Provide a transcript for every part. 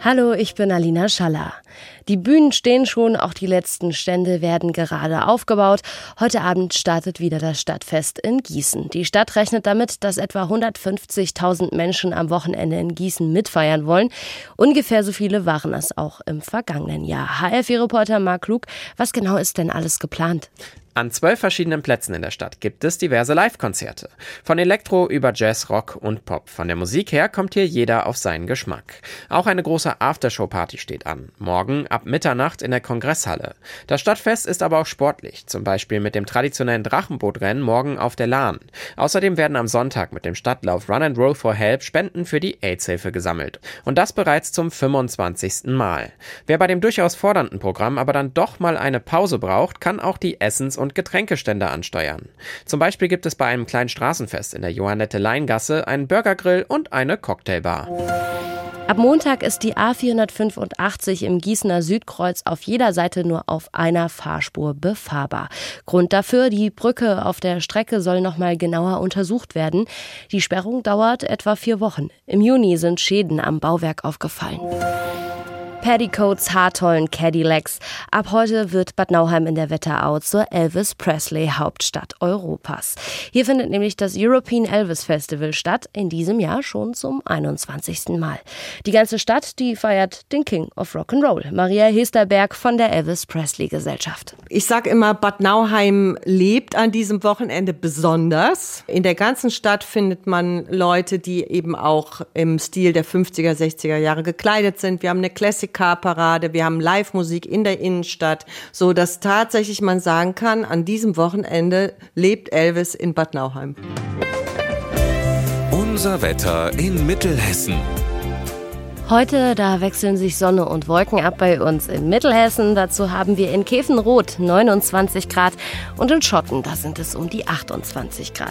Hallo, ich bin Alina Schaller. Die Bühnen stehen schon, auch die letzten Stände werden gerade aufgebaut. Heute Abend startet wieder das Stadtfest in Gießen. Die Stadt rechnet damit, dass etwa 150.000 Menschen am Wochenende in Gießen mitfeiern wollen. Ungefähr so viele waren es auch im vergangenen Jahr. HFI-Reporter Marc Klug, was genau ist denn alles geplant? An zwölf verschiedenen Plätzen in der Stadt gibt es diverse Live-Konzerte. Von Elektro über Jazz, Rock und Pop. Von der Musik her kommt hier jeder auf seinen Geschmack. Auch eine große Aftershow-Party steht an. Morgen ab Mitternacht in der Kongresshalle. Das Stadtfest ist aber auch sportlich. Zum Beispiel mit dem traditionellen Drachenbootrennen morgen auf der Lahn. Außerdem werden am Sonntag mit dem Stadtlauf Run and Roll for Help Spenden für die AIDS-Hilfe gesammelt. Und das bereits zum 25. Mal. Wer bei dem durchaus fordernden Programm aber dann doch mal eine Pause braucht, kann auch die Essens- und und Getränkestände ansteuern. Zum Beispiel gibt es bei einem kleinen Straßenfest in der Johannette Leingasse einen Burgergrill und eine Cocktailbar. Ab Montag ist die A485 im Gießener Südkreuz auf jeder Seite nur auf einer Fahrspur befahrbar. Grund dafür, die Brücke auf der Strecke soll nochmal genauer untersucht werden. Die Sperrung dauert etwa vier Wochen. Im Juni sind Schäden am Bauwerk aufgefallen. Petticoats, Haartollen, Cadillacs. Ab heute wird Bad Nauheim in der Wetterau zur Elvis Presley Hauptstadt Europas. Hier findet nämlich das European Elvis Festival statt, in diesem Jahr schon zum 21. Mal. Die ganze Stadt, die feiert den King of Rock'n'Roll, Maria Hesterberg von der Elvis Presley Gesellschaft. Ich sag immer, Bad Nauheim lebt an diesem Wochenende besonders. In der ganzen Stadt findet man Leute, die eben auch im Stil der 50er, 60er Jahre gekleidet sind. Wir haben eine Classic Car-Parade, wir haben Live-Musik in der Innenstadt, so dass tatsächlich man sagen kann, an diesem Wochenende lebt Elvis in Bad Nauheim. Unser Wetter in Mittelhessen. Heute, da wechseln sich Sonne und Wolken ab bei uns in Mittelhessen. Dazu haben wir in Käfenroth 29 Grad und in Schotten, da sind es um die 28 Grad.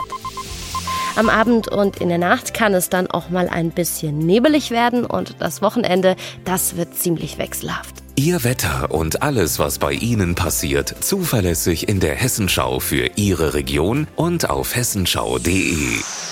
Am Abend und in der Nacht kann es dann auch mal ein bisschen nebelig werden und das Wochenende, das wird ziemlich wechselhaft. Ihr Wetter und alles, was bei Ihnen passiert, zuverlässig in der Hessenschau für Ihre Region und auf hessenschau.de.